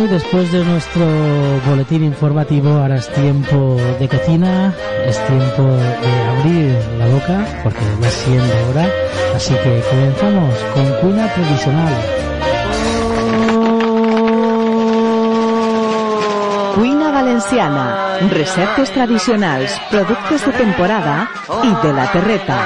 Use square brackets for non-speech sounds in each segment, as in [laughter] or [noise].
Bueno, y después de nuestro boletín informativo, ahora es tiempo de cocina, es tiempo de abrir la boca, porque va siendo hora. Así que comenzamos con cuina tradicional. Cuina valenciana, receptes tradicionals, productes de temporada i de la terreta.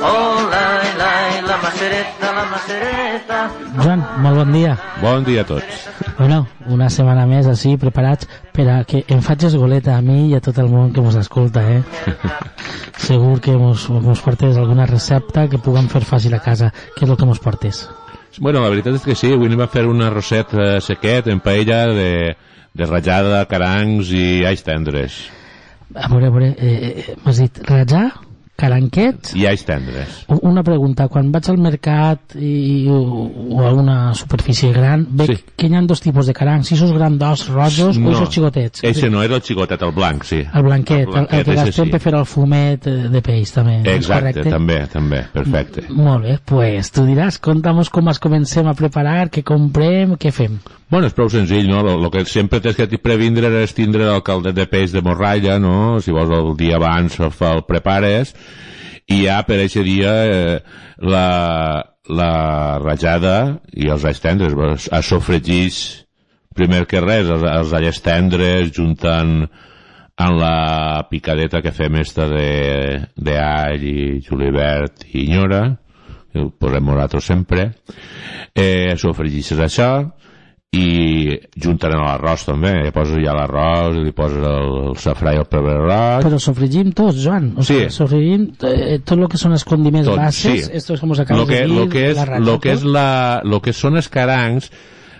Oh, lai, lai, la macereta, la macereta. Joan, molt bon dia. Bon dia a tots. Bueno, una setmana més així, preparats per a que em facis goleta a mi i a tot el món que mos escolta, eh? [laughs] Segur que mos, mos portes alguna recepta que puguem fer fàcil a casa. Què és el que mos portes? Bueno, la veritat és que sí, avui anem a fer una rosset eh, sequet en paella de, de ratllada, carancs i alls tendres. A veure, a veure, eh, eh, m'has dit rajar, caranquets... I alls tendres. Una pregunta, quan vaig al mercat i, o, a una superfície gran, veig Sí. que hi ha dos tipus de carancs, si sos grandós, rojos o esos xicotets. Eixe no, era el xicotet, el blanc, sí. El blanquet, el, el, que ese gastem sí. per fer el fumet eh, de peix, també. Exacte, també, també, perfecte. Molt bé, pues tu diràs, conta'mos com es comencem a preparar, què comprem, què fem. Bueno, és prou senzill, no? El que sempre tens que previndre és tindre el caldet de peix de morralla, no? Si vols el dia abans el, prepares i ja per aquest dia eh, la, la ratjada i els alls tendres es, sofregís primer que res els, els alls tendres juntant amb la picadeta que fem esta de, de all i julivert i nyora que ho posem nosaltres sempre eh, sofregisses això i juntant amb l'arròs també hi poses ja l'arròs i li poses el, el safrà i el pebre roig Però sofregim tots, Joan. O Sí. sigui, sofregim eh, tot el que són els condiments Tot, bases, sí. esto es como lo que, de dir, lo que és, la lo que és tot. la, lo que són els carancs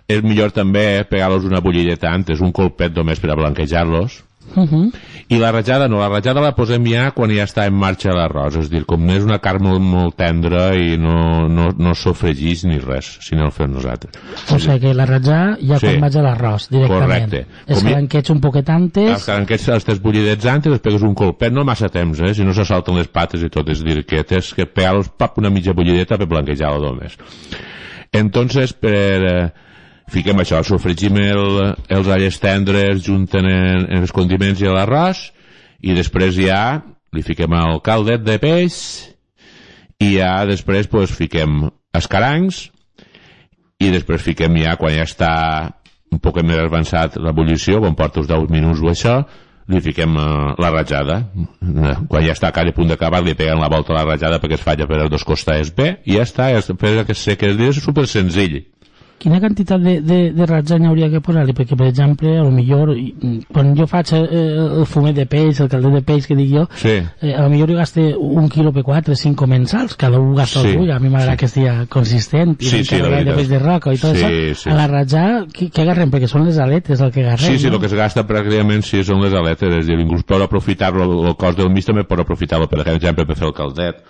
és millor també pegar-los una bullideta antes, un colpet només per a blanquejar-los. Uh -huh. I la ratjada no, la ratjada la posem ja quan ja està en marxa l'arròs, és dir, com és una carn molt, molt tendra i no, no, no sofregís ni res, si no el fem nosaltres. O sigui que la ratjar ja Sí. quan vaig a l'arròs, directament. Correcte. Els caranquets un poquet antes, Els caranquets els tens bullidets antes, els pegues un colpet, no massa temps, eh? si no se salten les pates i tot, és dir, que tens que pegar-los pap, una mitja bullideta per blanquejar-lo només. Entonces, per, eh, fiquem això, sofregim el, els alles tendres junten en, en els condiments i l'arròs i després ja li fiquem el caldet de peix i ja després pues, fiquem els carancs i després fiquem ja, quan ja està un poc més avançat l'ebullició, quan porta uns 10 minuts o això, li fiquem eh, la ratjada. Quan ja està a cada punt d'acabar, li peguen la volta a la ratjada perquè es falla per els dos costats bé, i ja està, ja està, per que sé que és super senzill. Quina quantitat de, de, de ratjany hauria que posar-li? Perquè, per exemple, a lo millor, i- quan jo faig eh, el fumet de peix, el caldet de peix que dic jo, Sí. eh, a lo millor jo gaste un quilo per quatre, cinc comensals, cada un gasta Sí. el a mi m'agrada que estigui consistent, i Sí, el sí, la de peix de roca i tot Sí, això, sí. a la ratjar, què, què agarrem? Perquè són les aletes el que agarrem, Sí, sí, no? el que es gasta pràcticament sí, són les aletes, és a dir, inclús per aprofitar-lo, el, el cos del mig també per aprofitar-lo, per exemple, per fer el caldet.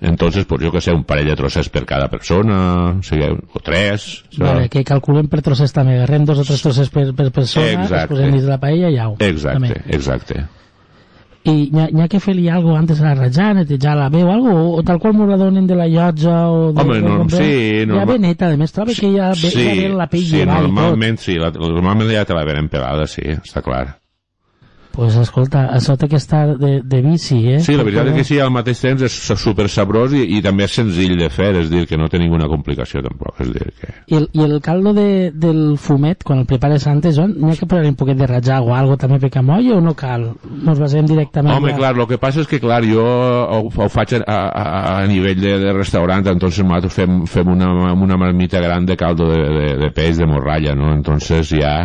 Entonces, pues jo que sé, un parell de trossets per cada persona, o, sigui, o tres. això. Vale, que calculem per trossets també, agarrem dos o tres trossets per, per persona, els Exacte. posem dins de la paella i au. Exacte, També. exacte. I n'hi ha, ha que fer-li algo antes de la ratjar, netejar-la bé o algo, o, o tal qual m'ho la donen de la llotja o de, Home, no, bomber. sí, Ja norma- ve neta, a més, trobo que ja ve, ja ve la pell sí, i tot. normalment sí, la, normalment ja te la venen pelada, sí, està clar. Pues escolta, això té que estar de, de bici, eh? Sí, la veritat és que sí, al mateix temps és super sabrós i, i també és senzill de fer, és dir, que no té ninguna complicació tampoc, és dir, que... I el, I el caldo de, del fumet, quan el prepares antes, Joan, n'hi ha que posar un poquet de ratjar o algo també per camoll o no cal? Nos basem directament... Home, a- clar, el que passa és que, clar, jo ho, ho faig a, a, a nivell de, de restaurant, entonces nosaltres fem, fem una, una marmita gran de caldo de, de, de peix, de morralla, no? Entonces ja,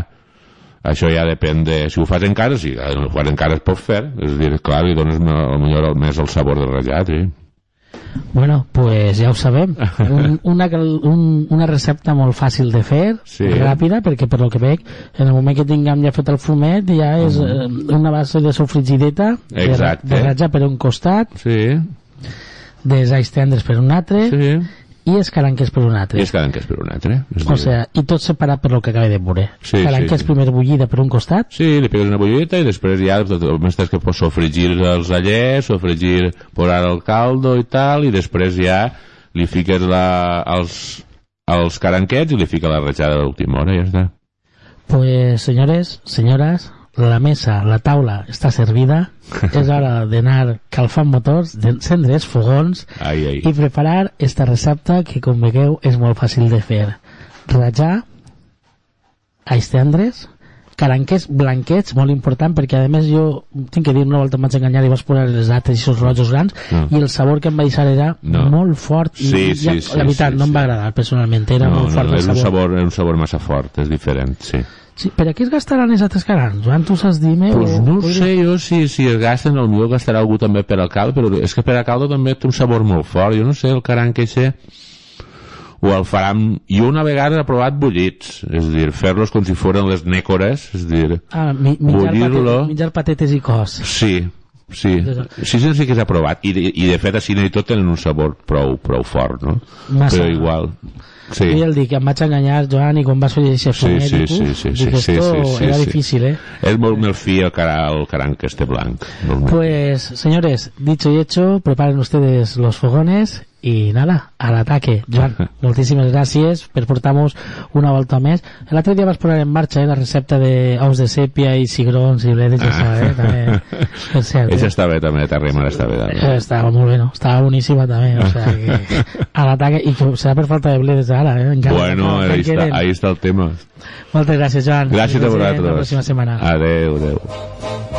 això ja depèn de... Si ho fas encara, si ho fas encara es pot fer, és a dir, clar, li dones a millor el, més el sabor del ratllat, sí. Bueno, pues ja ho sabem. [laughs] Un, una, un, una recepta molt fàcil de fer, Sí. ràpida, perquè per lo que veig, en el moment que tinguem ja fet el fumet, ja és eh, una base de sofrigideta, de, Exacte. de ratja per un costat, Sí, de alls tendres per un altre, sí. I escaranques per un altre. I es és per un altre. És O sea, i tot separat per lo que acaba de veure. Sí, Caranques sí, sí. primer bullida per un costat, Sí, li pegues una bulleta i després ja només tens que pues, sofregir els allers, sofregir, posar el caldo i tal, i després ja li fiques la, els, els caranquets i li fica la rajada de l'última hora i ja està. Pues, señores, señoras, la mesa, la taula està servida. [laughs] és hora d'anar calfant motors, d'encendre els fogons Ai, ai. i preparar esta recepta que, com veieu, és molt fàcil de fer. Rajar, ais tendres, caranquers blanquets, molt important, perquè a més jo tinc que dir, una volta em vaig enganyar i vas posar les dates i els rojos grans No. i el sabor que em va deixar era No. molt fort i, Sí, i sí, la veritat sí, no em sí. va agradar personalment, era No, molt no, fort no, el és un sabor. sabor, és un sabor massa fort, és diferent, sí. Sí, per a què es gastaran els altres carans? Joan, tu saps dir-me? Pues no ho sé jo si, si es gasten, potser gastarà algú també per al caldo, però és que per al caldo també té un sabor molt fort. Jo no sé, el caranc eixe o el faran... Jo una vegada he provat bullits, és a dir, fer-los com si foren les nècores, és a dir, Ah, mi, bullir-lo. patet, menjar patetes i cos. sí, sí, sí, sí, sí que s'ha provat, I, de, i de fet així i tot tenen un sabor prou, prou fort, no? Massa. Però igual, sí. Jo ja el dic, em vaig enganyar, Joan, i quan vas fer aquest Sí, sí, sí, sí, sí, dic, sí, sí, sí, era sí. difícil, eh? És molt més fi el, cara, el caranc este blanc. Pues, señores, dicho y hecho, preparen ustedes los fogones y nada, al ataque. Joan, [laughs] moltíssimes gràcies per portar-nos una volta més. L'altre dia vas posar en marxa eh, la recepta de ous de sèpia i cigrons i bledes, ah. eh, també, [laughs] per cert. Eh? està bé també, t'arrimar està bé també. Eh, Estava molt bé, no? Estava boníssima també, o sea que [laughs] a l'ataque, i que serà per falta de bledes ara, eh? Encara, Bueno, encara ahí está, queden. ahí está el tema. Moltes gràcies, Joan. Gràcies a vosaltres. La pròxima setmana. Adeu, adeu.